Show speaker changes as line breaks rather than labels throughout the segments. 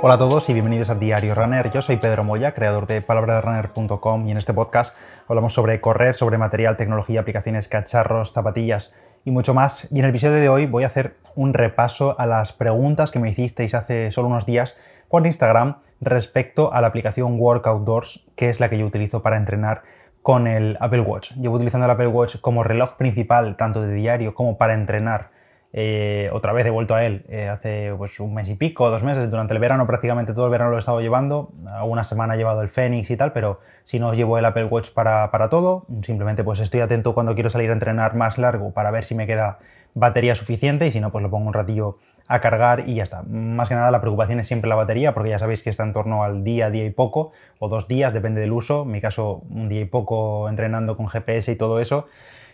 Hola a todos y bienvenidos a Diario Runner. Yo soy Pedro Moya, creador de palabraderunner.com y en este podcast hablamos sobre correr, sobre material, tecnología, aplicaciones, cacharros, zapatillas y mucho más. Y en el episodio de hoy voy a hacer un repaso a las preguntas que me hicisteis hace solo unos días por Instagram respecto a la aplicación Workoutdoors, que es la que yo utilizo para entrenar con el Apple Watch. Llevo utilizando el Apple Watch como reloj principal, tanto de diario como para entrenar eh, otra vez he vuelto a él eh, hace pues, un mes y pico, dos meses. Durante el verano, prácticamente todo el verano lo he estado llevando. Alguna semana he llevado el Fenix y tal, pero si no llevo el Apple Watch para, para, todo, simplemente pues estoy atento cuando quiero salir a entrenar más largo para ver si me queda batería suficiente y si no, pues lo pongo un ratillo a cargar y ya está. Más que nada la preocupación es siempre la batería, porque ya sabéis que está en torno al día, día y poco, o dos días, depende del uso. En mi caso, un día y poco entrenando con GPS y todo eso.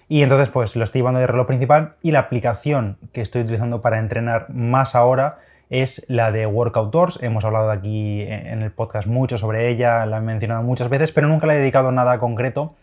Y entonces pues lo estoy llevando de reloj principal y la aplicación que estoy utilizando para entrenar más ahora es la de Workoutdoors. Hemos hablado aquí en el podcast mucho sobre ella, la he mencionado muchas veces, pero nunca le he dedicado nada concreto.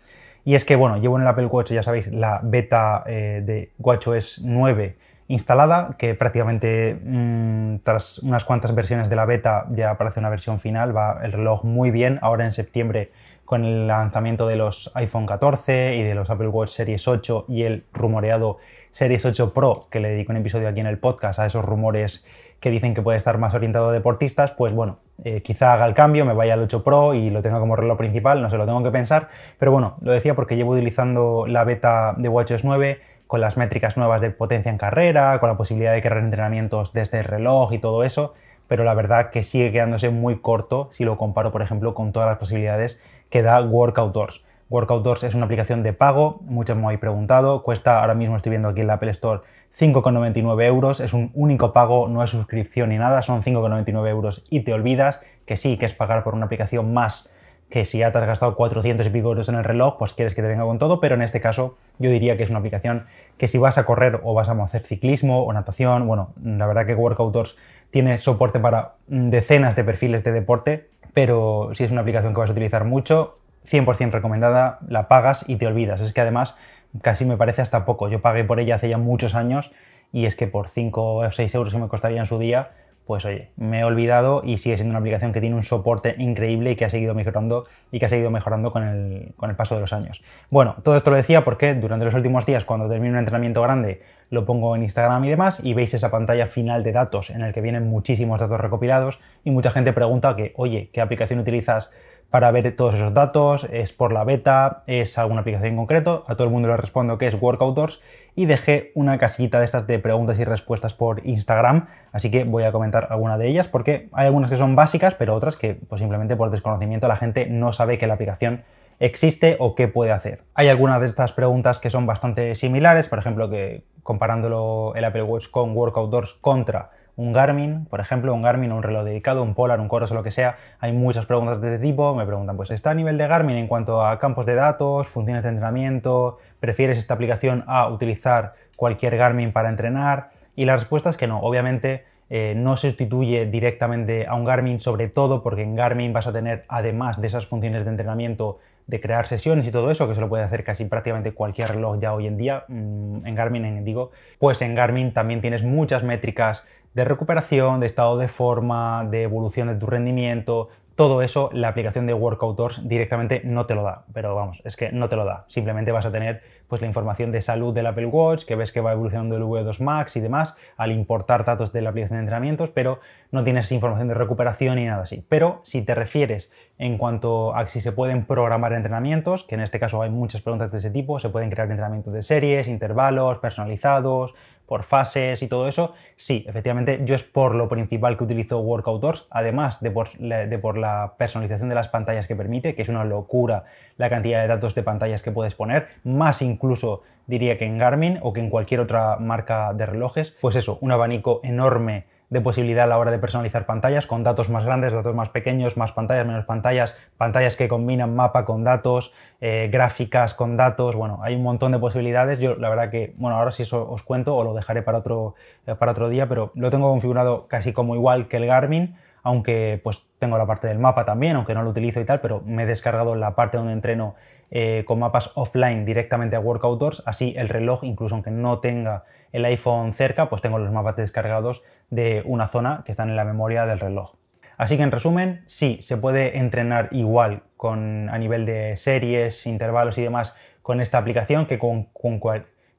Y es que, bueno, llevo en el Apple Watch, ya sabéis, la beta eh, de WatchOS 9 instalada, que prácticamente mm, tras unas cuantas versiones de la beta ya aparece una versión final, va el reloj muy bien. Ahora en septiembre con el lanzamiento de los iPhone 14 y de los Apple Watch Series 8 y el rumoreado Series 8 Pro, que le dedico un episodio aquí en el podcast a esos rumores que dicen que puede estar más orientado a deportistas, pues bueno, eh, quizá haga el cambio, me vaya al 8 Pro y lo tenga como reloj principal, no se lo tengo que pensar, pero bueno, lo decía porque llevo utilizando la beta de WatchOS 9 con las métricas nuevas de potencia en carrera, con la posibilidad de crear entrenamientos desde el reloj y todo eso, pero la verdad que sigue quedándose muy corto si lo comparo, por ejemplo, con todas las posibilidades que da Workoutdoors. Workoutdoors es una aplicación de pago, muchos me habéis preguntado, cuesta ahora mismo estoy viendo aquí en la Apple Store 5,99 euros, es un único pago, no es suscripción ni nada, son 5,99 euros y te olvidas que sí, que es pagar por una aplicación más que si ya te has gastado 400 y pico euros en el reloj, pues quieres que te venga con todo, pero en este caso yo diría que es una aplicación que si vas a correr o vas a hacer ciclismo o natación, bueno, la verdad que Workoutdoors tiene soporte para decenas de perfiles de deporte, pero si es una aplicación que vas a utilizar mucho, 100% recomendada, la pagas y te olvidas. Es que además casi me parece hasta poco. Yo pagué por ella hace ya muchos años y es que por 5 o 6 euros que me costaría en su día, pues oye, me he olvidado y sigue siendo una aplicación que tiene un soporte increíble y que ha seguido mejorando y que ha seguido mejorando con el, con el paso de los años. Bueno, todo esto lo decía porque durante los últimos días, cuando termino un entrenamiento grande, lo pongo en Instagram y demás y veis esa pantalla final de datos en el que vienen muchísimos datos recopilados y mucha gente pregunta que, oye, ¿qué aplicación utilizas para ver todos esos datos? ¿Es por la beta? ¿Es alguna aplicación en concreto? A todo el mundo le respondo que es Workoutdoors y dejé una casita de estas de preguntas y respuestas por Instagram, así que voy a comentar alguna de ellas porque hay algunas que son básicas, pero otras que pues, simplemente por desconocimiento la gente no sabe que la aplicación existe o qué puede hacer. Hay algunas de estas preguntas que son bastante similares, por ejemplo, que comparándolo el Apple Watch con Workoutdoors contra un Garmin, por ejemplo, un Garmin un reloj dedicado, un Polar, un Coros o lo que sea, hay muchas preguntas de este tipo. Me preguntan, pues, ¿está a nivel de Garmin en cuanto a campos de datos, funciones de entrenamiento? ¿Prefieres esta aplicación a utilizar cualquier Garmin para entrenar? Y la respuesta es que no, obviamente eh, no sustituye directamente a un Garmin, sobre todo porque en Garmin vas a tener, además de esas funciones de entrenamiento, de crear sesiones y todo eso, que se lo puede hacer casi prácticamente cualquier reloj ya hoy en día, mm, en Garmin, en, digo, pues en Garmin también tienes muchas métricas de recuperación, de estado de forma, de evolución de tu rendimiento, todo eso la aplicación de Workoutdoors directamente no te lo da, pero vamos, es que no te lo da. Simplemente vas a tener pues la información de salud del Apple Watch, que ves que va evolucionando el V2 Max y demás, al importar datos de la aplicación de entrenamientos, pero no tienes información de recuperación ni nada así. Pero si te refieres en cuanto a si se pueden programar entrenamientos, que en este caso hay muchas preguntas de ese tipo, se pueden crear entrenamientos de series, intervalos, personalizados, por fases y todo eso, sí, efectivamente yo es por lo principal que utilizo Workoutdoors, además de por, de por, la personalización de las pantallas que permite, que es una locura la cantidad de datos de pantallas que puedes poner, más incluso diría que en Garmin o que en cualquier otra marca de relojes, pues eso, un abanico enorme de posibilidad a la hora de personalizar pantallas con datos más grandes, datos más pequeños, más pantallas, menos pantallas, pantallas que combinan mapa con datos, eh, gráficas con datos, bueno, hay un montón de posibilidades. Yo la verdad que, bueno, ahora sí eso os cuento o lo dejaré para otro, eh, para otro día, pero lo tengo configurado casi como igual que el Garmin, aunque pues tengo la parte del mapa también, aunque no lo utilizo y tal, pero me he descargado la parte donde entreno eh, con mapas offline directamente a Workoutdoors, así el reloj, incluso aunque no tenga el iPhone cerca, pues tengo los mapas descargados de una zona que están en la memoria del reloj. Así que en resumen, sí, se puede entrenar igual con, a nivel de series, intervalos y demás con esta aplicación que con,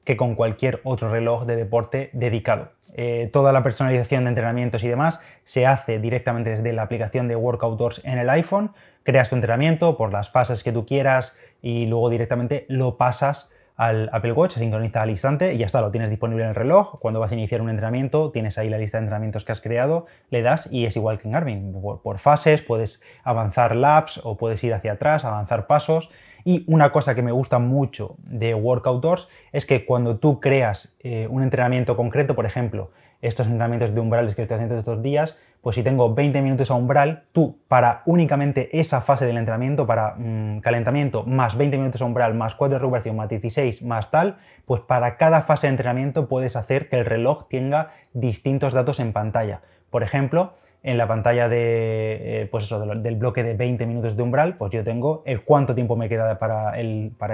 que con cualquier otro reloj de deporte dedicado. Eh, toda la personalización de entrenamientos y demás se hace directamente desde la aplicación de Workoutdoors en el iPhone. Creas tu entrenamiento por las fases que tú quieras y luego directamente lo pasas al Apple Watch, se sincroniza al instante y ya está, lo tienes disponible en el reloj. Cuando vas a iniciar un entrenamiento, tienes ahí la lista de entrenamientos que has creado, le das y es igual que en Garmin. Por, fases, puedes avanzar laps o puedes ir hacia atrás, avanzar pasos. Y una cosa que me gusta mucho de Workoutdoors es que cuando tú creas eh, un entrenamiento concreto, por ejemplo, estos entrenamientos de umbrales que estoy haciendo estos días, pues si tengo 20 minutos a umbral, tú para únicamente esa fase del entrenamiento, para mm, calentamiento más 20 minutos a umbral, más 4 de recuperación, más 16, más tal, pues para cada fase de entrenamiento puedes hacer que el reloj tenga distintos datos en pantalla. Por ejemplo, en la pantalla de, eh, pues del bloque de 20 minutos de umbral, pues yo tengo el cuánto tiempo me queda para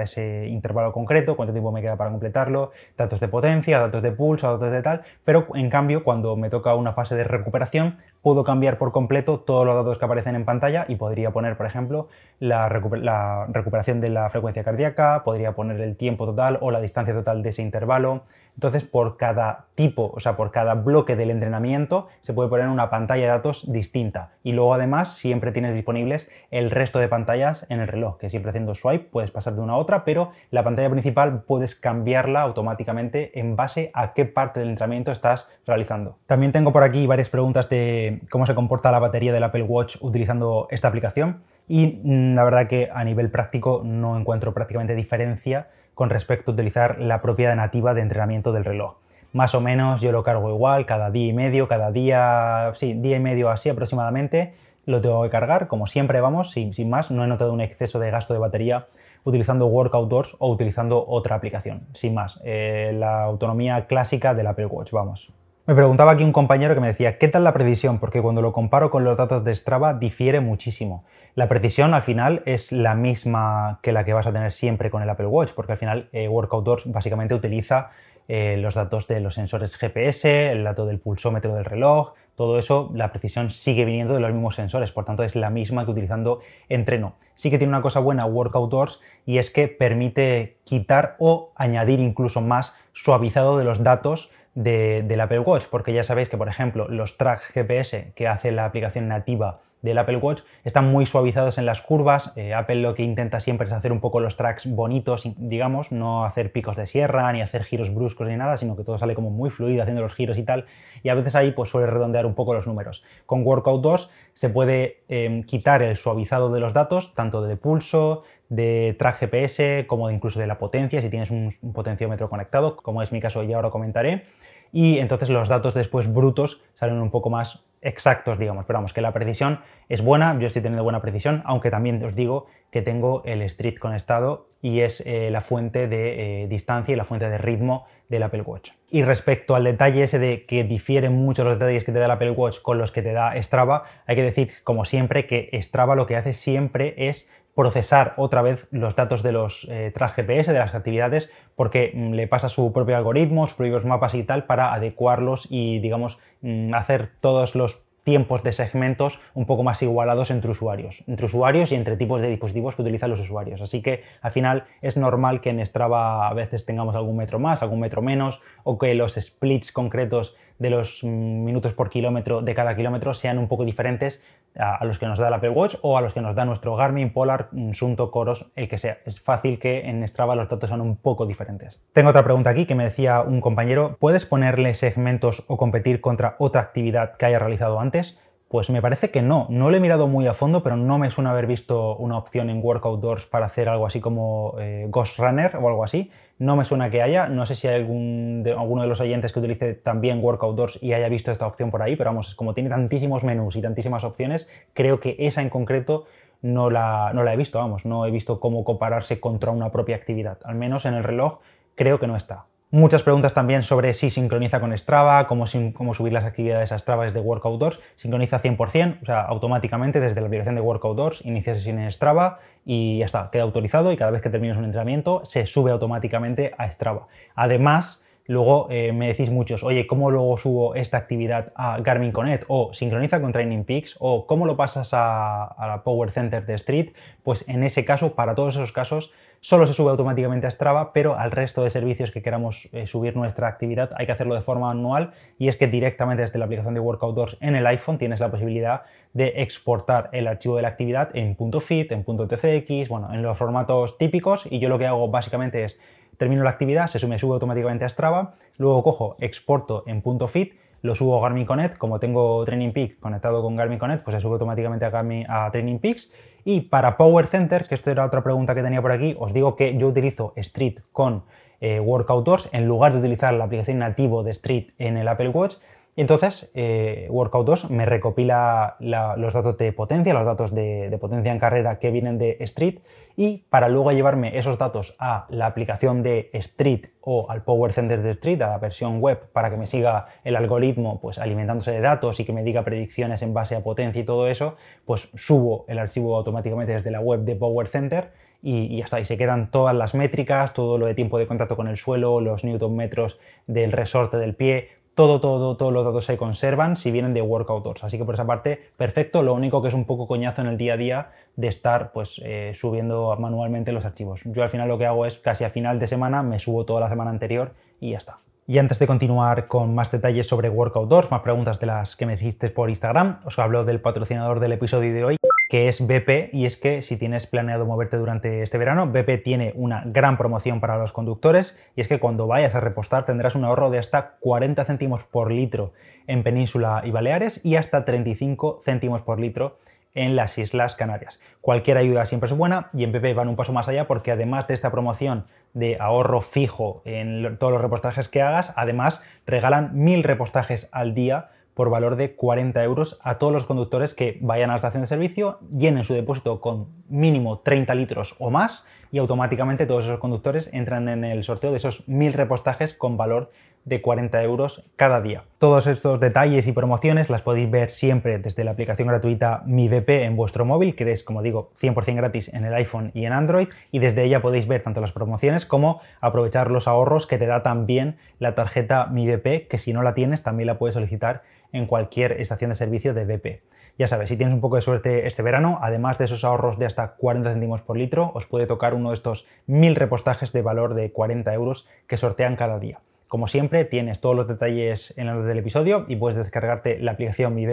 ese intervalo concreto, cuánto tiempo me queda para completarlo, datos de potencia, datos de pulso, datos de tal, pero en cambio cuando me toca una fase de recuperación, puedo cambiar por completo todos los datos que aparecen en pantalla y podría poner, por ejemplo, la, recuperación de la frecuencia cardíaca, podría poner el tiempo total o la distancia total de ese intervalo. Entonces, por cada tipo, o sea, por cada bloque del entrenamiento, se puede poner una pantalla de datos distinta. Y luego, además, siempre tienes disponibles el resto de pantallas en el reloj, que siempre haciendo swipe puedes pasar de una a otra, pero la pantalla principal puedes cambiarla automáticamente en base a qué parte del entrenamiento estás realizando. También tengo por aquí varias preguntas de cómo se comporta la batería del Apple Watch utilizando esta aplicación y mm, la verdad que a nivel práctico no encuentro prácticamente diferencia con respecto a utilizar la propiedad nativa de entrenamiento del reloj. Más o menos yo lo cargo igual, cada día y medio, cada día, sí, día y medio así aproximadamente, lo tengo que cargar, como siempre vamos, sin, más, no he notado un exceso de gasto de batería utilizando Workout o utilizando otra aplicación, sin más, eh, la autonomía clásica del Apple Watch, vamos. Me preguntaba aquí un compañero que me decía, ¿qué tal la precisión? Porque cuando lo comparo con los datos de Strava difiere muchísimo. La precisión al final es la misma que la que vas a tener siempre con el Apple Watch, porque al final eh, Workout básicamente utiliza eh, los datos de los sensores GPS, el dato del pulsómetro del reloj, todo eso, la precisión sigue viniendo de los mismos sensores, por tanto es la misma que utilizando entreno. Sí que tiene una cosa buena Workout y es que permite quitar o añadir incluso más suavizado de los datos de, del Apple Watch, porque ya sabéis que, por ejemplo, los tracks GPS que hace la aplicación nativa del Apple Watch están muy suavizados en las curvas. Eh, Apple lo que intenta siempre es hacer un poco los tracks bonitos, digamos, no hacer picos de sierra, ni hacer giros bruscos ni nada, sino que todo sale como muy fluido haciendo los giros y tal. Y a veces ahí pues suele redondear un poco los números. Con Workout 2 se puede em, quitar el suavizado de los datos, tanto de pulso, de track GPS, como incluso de la potencia, si tienes un, un potenciómetro conectado, como es mi caso, ya ahora comentaré y entonces los datos después brutos salen un poco más exactos, digamos. Pero vamos, que la precisión es buena, yo estoy teniendo buena precisión, aunque también os digo que tengo el Street conectado y es eh, la fuente de eh, distancia y la fuente de ritmo del Apple Watch. Y respecto al detalle ese de que difieren mucho los detalles que te da el Apple Watch con los que te da Strava, hay que decir, como siempre, que Strava lo que hace siempre es procesar otra vez los datos de los eh, GPS, de las actividades, porque mm, le pasa su propio algoritmo, sus propios mapas y tal, para adecuarlos y, digamos, mm, hacer todos los tiempos de segmentos un poco más igualados entre usuarios, entre usuarios y entre tipos de dispositivos que utilizan los usuarios. Así que al final es normal que en Strava a veces tengamos algún metro más, algún metro menos, o que los splits concretos de los mm, minutos por kilómetro de cada kilómetro sean un poco diferentes a, los que nos da el Apple Watch o a los que nos da nuestro Garmin, Polar, mm, Sunto, Coros, el que sea. Es fácil que en Strava los datos sean un poco diferentes. Tengo otra pregunta aquí que me decía un compañero, ¿puedes ponerle segmentos o competir contra otra actividad que haya realizado antes? Pues me parece que no. No lo he mirado muy a fondo, pero no me suena haber visto una opción en Workout Doors para hacer algo así como eh, Ghost Runner o algo así. No me suena que haya. No sé si hay algún alguno de los oyentes que utilice también Workout Doors y haya visto esta opción por ahí, pero vamos, como tiene tantísimos menús y tantísimas opciones, creo que esa en concreto no la, no la he visto. Vamos, no he visto cómo compararse contra una propia actividad. Al menos en el reloj creo que no está. Muchas preguntas también sobre si sincroniza con Strava, cómo, cómo subir las actividades a Strava desde Workout Sincroniza 100%, o sea, automáticamente desde la aplicación de Workout inicia sesión en Strava y ya está, queda autorizado y cada vez que termines un entrenamiento se sube automáticamente a Strava. Además, Luego eh, me decís muchos, oye, ¿cómo luego subo esta actividad a Garmin Connect? O sincroniza con Training Peaks, o ¿cómo lo pasas a, la Power Center de Street? Pues en ese caso, para todos esos casos, solo se sube automáticamente a Strava, pero al resto de servicios que queramos eh, subir nuestra actividad hay que hacerlo de forma manual. Y es que directamente desde la aplicación de Workout en el iPhone tienes la posibilidad de exportar el archivo de la actividad en .fit, en .tcx, bueno, en los formatos típicos. Y yo lo que hago básicamente es termino la actividad, se sube, sube automáticamente a Strava, luego cojo, exporto en .fit, lo subo a Garmin Connect, como tengo Training Peak conectado con Garmin Connect, pues se sube automáticamente a, Garmin, a Training Peaks. Y para Power Center, que esto era otra pregunta que tenía por aquí, os digo que yo utilizo Street con eh, Workouters en lugar de utilizar la aplicación nativo de Street en el Apple Watch entonces eh, Workout 2 me recopila los datos de potencia, los datos de, potencia en carrera que vienen de Street y para luego llevarme esos datos a la aplicación de Street o al Power Center de Street, a la versión web, para que me siga el algoritmo pues, alimentándose de datos y que me diga predicciones en base a potencia y todo eso, pues subo el archivo automáticamente desde la web de Power Center y, y, ya está. Y se quedan todas las métricas, todo lo de tiempo de contacto con el suelo, los newton metros del resorte del pie, todo, todo, todos los datos se conservan si vienen de Workouters. Así que por esa parte, perfecto. Lo único que es un poco coñazo en el día a día de estar pues eh, subiendo manualmente los archivos. Yo al final lo que hago es casi a final de semana me subo toda la semana anterior y ya está. Y antes de continuar con más detalles sobre Workout más preguntas de las que me hiciste por Instagram, os hablo del patrocinador del episodio de hoy, que es BP, y es que si tienes planeado moverte durante este verano, BP tiene una gran promoción para los conductores, y es que cuando vayas a repostar tendrás un ahorro de hasta 40 céntimos por litro en Península y Baleares y hasta 35 céntimos por litro en las Islas Canarias. Cualquier ayuda siempre es buena y en BP van un paso más allá porque además de esta promoción de ahorro fijo en todos los repostajes que hagas, además regalan mil repostajes al día por valor de 40 euros a todos los conductores que vayan a la estación de servicio, llenen su depósito con mínimo 30 litros o más y automáticamente todos esos conductores entran en el sorteo de esos mil repostajes con valor de 40 euros cada día. Todos estos detalles y promociones las podéis ver siempre desde la aplicación gratuita Mi BP en vuestro móvil, que es, como digo, 100% gratis en el iPhone y en Android, y desde ella podéis ver tanto las promociones como aprovechar los ahorros que te da también la tarjeta Mi BP, que si no la tienes también la puedes solicitar en cualquier estación de servicio de BP. Ya sabes, si tienes un poco de suerte este verano, además de esos ahorros de hasta 40 céntimos por litro, os puede tocar uno de estos mil repostajes de valor de 40 euros que sortean cada día. Como siempre, tienes todos los detalles en la nota del episodio y puedes descargarte la aplicación Mi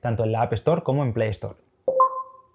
tanto en la App Store como en Play Store.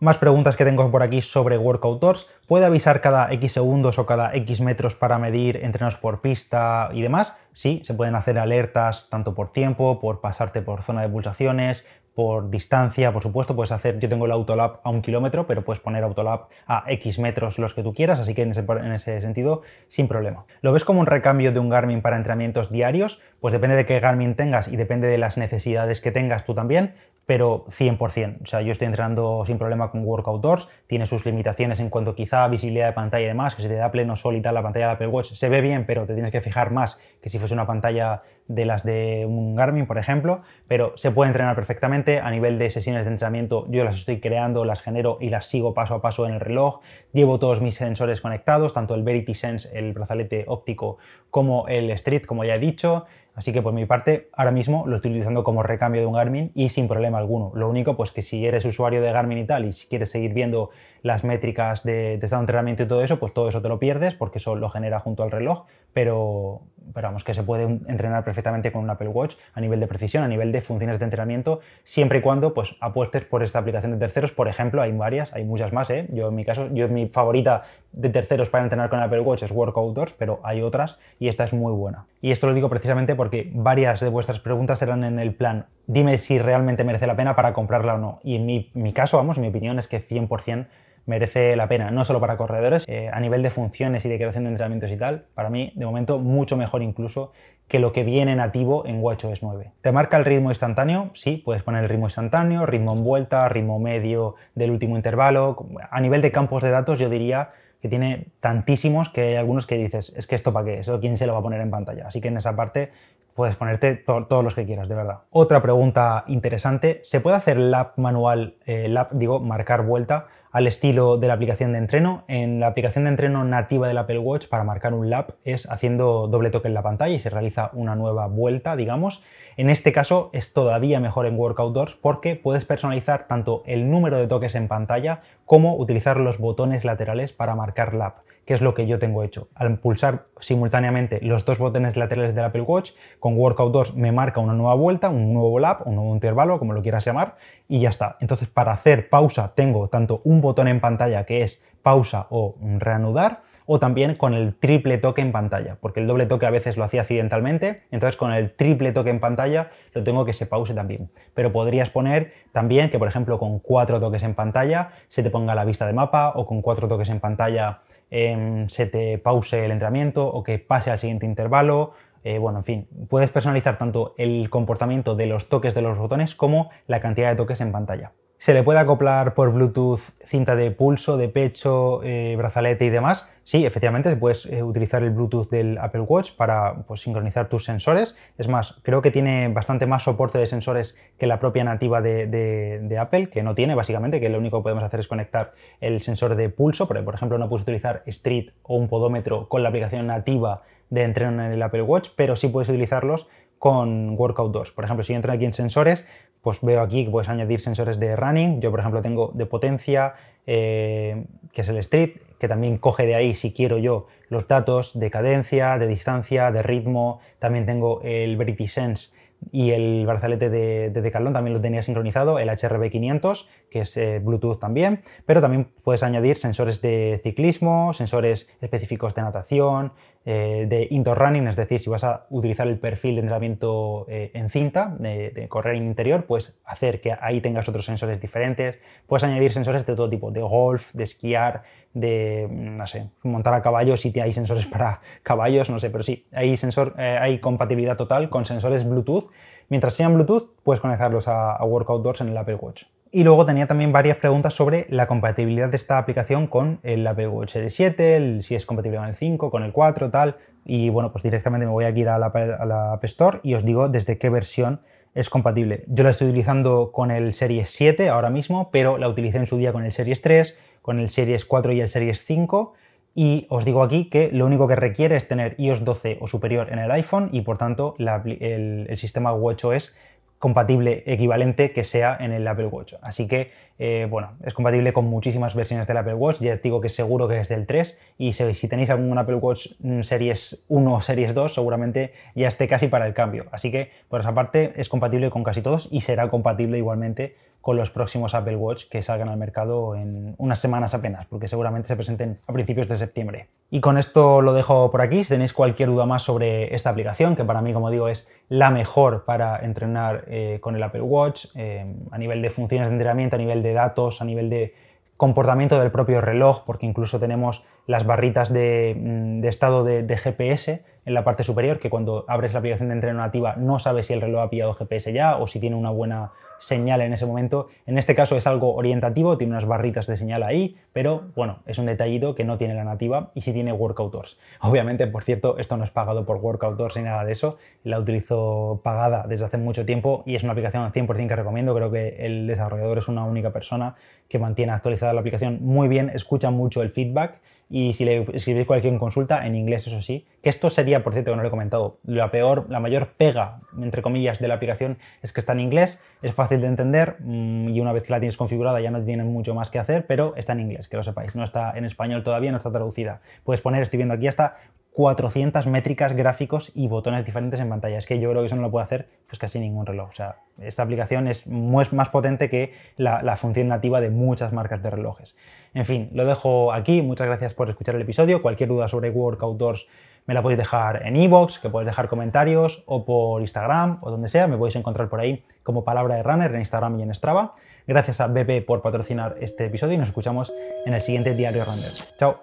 Más preguntas que tengo por aquí sobre Workout ¿Puede avisar cada X segundos o cada X metros para medir entrenos por pista y demás? Sí, se pueden hacer alertas tanto por tiempo, por pasarte por zona de pulsaciones, por distancia, por supuesto, puedes hacer, yo tengo el Autolab a un kilómetro, pero puedes poner Autolab a X metros los que tú quieras, así que en ese, en ese, sentido, sin problema. ¿Lo ves como un recambio de un Garmin para entrenamientos diarios? Pues depende de qué Garmin tengas y depende de las necesidades que tengas tú también, pero 100%. O sea, yo estoy entrenando sin problema con Workout Doors, tiene sus limitaciones en cuanto quizá a visibilidad de pantalla y demás, que si te da pleno sol y tal la pantalla de Apple Watch se ve bien, pero te tienes que fijar más que si fuese una pantalla de las de un Garmin, por ejemplo, pero se puede entrenar perfectamente. A nivel de sesiones de entrenamiento, yo las estoy creando, las genero y las sigo paso a paso en el reloj. Llevo todos mis sensores conectados, tanto el Verity Sense, el brazalete óptico, como el Street, como ya he dicho. Así que por mi parte, ahora mismo lo estoy utilizando como recambio de un Garmin y sin problema alguno. Lo único, pues que si eres usuario de Garmin y tal, y si quieres seguir viendo las métricas de, de estado de entrenamiento y todo eso, pues todo eso te lo pierdes porque eso lo genera junto al reloj, pero, vamos, que se puede entrenar perfectamente con un Apple Watch a nivel de precisión, a nivel de funciones de entrenamiento, siempre y cuando pues, apuestes por esta aplicación de terceros. Por ejemplo, hay varias, hay muchas más. ¿eh? Yo en mi caso, yo mi favorita de terceros para entrenar con Apple Watch es Workouters, pero hay otras y esta es muy buena. Y esto lo digo precisamente porque varias de vuestras preguntas eran en el plan, dime si realmente merece la pena para comprarla o no. Y en mi, mi caso, vamos, mi opinión es que 100% merece la pena, no solo para corredores, eh, a nivel de funciones y de creación de entrenamientos y tal, para mí, de momento, mucho mejor incluso que lo que viene nativo en WatchOS 9. ¿Te marca el ritmo instantáneo? Sí, puedes poner el ritmo instantáneo, ritmo en vuelta, ritmo medio del último intervalo. A nivel de campos de datos, yo diría que tiene tantísimos que hay algunos que dices, es que esto para qué, eso quién se lo va a poner en pantalla. Así que en esa parte puedes ponerte todos los que quieras, de verdad. Otra pregunta interesante, ¿se puede hacer lap manual, eh, lap, digo, marcar vuelta al estilo de la aplicación de entreno. En la aplicación de entreno nativa del Apple Watch para marcar un lap es haciendo doble toque en la pantalla y se realiza una nueva vuelta, digamos. En este caso es todavía mejor en Workout Doors porque puedes personalizar tanto el número de toques en pantalla como utilizar los botones laterales para marcar lap que es lo que yo tengo hecho. Al pulsar simultáneamente los dos botones laterales del Apple Watch, con Workout 2 me marca una nueva vuelta, un nuevo lap, un nuevo intervalo, como lo quieras llamar, y ya está. Entonces, para hacer pausa tengo tanto un botón en pantalla que es pausa o reanudar, o también con el triple toque en pantalla, porque el doble toque a veces lo hacía accidentalmente, entonces con el triple toque en pantalla lo tengo que se pause también. Pero podrías poner también que, por ejemplo, con cuatro toques en pantalla se te ponga la vista de mapa o con cuatro toques en pantalla Em, se te pause el entrenamiento o que pase al siguiente intervalo. Eh, bueno, en fin, puedes personalizar tanto el comportamiento de los toques de los botones como la cantidad de toques en pantalla. Se le puede acoplar por Bluetooth cinta de pulso, de pecho, eh, brazalete y demás. Sí, efectivamente, puedes eh, utilizar el Bluetooth del Apple Watch para pues, sincronizar tus sensores. Es más, creo que tiene bastante más soporte de sensores que la propia nativa de, Apple, que no tiene básicamente, que lo único que podemos hacer es conectar el sensor de pulso, por ejemplo no puedes utilizar Street o un podómetro con la aplicación nativa de entreno en el Apple Watch, pero sí puedes utilizarlos con Workout 2. Por ejemplo, si entro aquí en sensores, pues veo aquí que puedes añadir sensores de running. Yo, por ejemplo, tengo de potencia, eh, que es el Street, que también coge de ahí, si quiero yo, los datos de cadencia, de distancia, de ritmo. También tengo el Verity Sense y el brazalete de, de también lo tenía sincronizado, el HRB500, que es eh, Bluetooth también, pero también puedes añadir sensores de ciclismo, sensores específicos de natación, eh, de indoor running, es decir, si vas a utilizar el perfil de entrenamiento eh, en cinta, de, correr en interior, puedes hacer que ahí tengas otros sensores diferentes, puedes añadir sensores de todo tipo, de golf, de esquiar, de, no sé, montar a caballo, si hay sensores para caballos, no sé, pero sí, hay, sensor, eh, hay compatibilidad total con sensores Bluetooth. Mientras sean Bluetooth, puedes conectarlos a, a Workout Doors en el Apple Watch. Y luego tenía también varias preguntas sobre la compatibilidad de esta aplicación con el Apple Watch Series 7, si es compatible con el 5, con el 4, tal. Y bueno, pues directamente me voy a ir a la, a la App Store y os digo desde qué versión es compatible. Yo la estoy utilizando con el Series 7 ahora mismo, pero la utilicé en su día con el Series 3, con el Series 4 y el Series 5. Y os digo aquí que lo único que requiere es tener iOS 12 o superior en el iPhone y por tanto el, el sistema WatchOS compatible equivalente que sea en el Apple Watch. Así que, eh, bueno, es compatible con muchísimas versiones del Apple Watch. Ya digo que seguro que es del 3 y si, tenéis algún Apple Watch mm, Series 1 o Series 2, seguramente ya esté casi para el cambio. Así que, por esa parte, es compatible con casi todos y será compatible igualmente con los próximos Apple Watch que salgan al mercado en unas semanas apenas, porque seguramente se presenten a principios de septiembre. Y con esto lo dejo por aquí. Si tenéis cualquier duda más sobre esta aplicación, que para mí, como digo, es la mejor para entrenar eh, con el Apple Watch, eh, a nivel de funciones de entrenamiento, a nivel de datos, a nivel de comportamiento del propio reloj, porque incluso tenemos las barritas de, mm, estado de, de, GPS en la parte superior, que cuando abres la aplicación de entreno nativa no sabes si el reloj ha pillado GPS ya o si tiene una buena señal en ese momento. En este caso es algo orientativo, tiene unas barritas de señal ahí, pero bueno, es un detallito que no tiene la nativa y sí tiene Workout Obviamente, por cierto, esto no es pagado por Workout ni nada de eso, la utilizo pagada desde hace mucho tiempo y es una aplicación al 100% que recomiendo, creo que el desarrollador es una única persona que mantiene actualizada la aplicación muy bien, escucha mucho el feedback y si le escribís cualquier consulta, en inglés, eso sí, que esto sería, por cierto, que no lo he comentado, la peor, la mayor pega, entre comillas, de la aplicación es que está en inglés, es fácil de entender mm, y una vez que la tienes configurada ya no tienes mucho más que hacer, pero está en inglés, que lo sepáis, no está en español todavía, no está traducida. Puedes poner, estoy viendo aquí hasta 400 métricas, gráficos y botones diferentes en pantalla. Es que yo creo que eso no lo puede hacer pues casi ningún reloj. O sea, esta aplicación es más potente que la, función nativa de muchas marcas de relojes. En fin, lo dejo aquí. Muchas gracias por escuchar el episodio. Cualquier duda sobre Workout Doors me la podéis dejar en iVoox, que podéis dejar comentarios, o por Instagram, o donde sea. Me podéis encontrar por ahí como palabra de runner en Instagram y en Strava. Gracias a BP por patrocinar este episodio y nos escuchamos en el siguiente Diario Runner. Chao.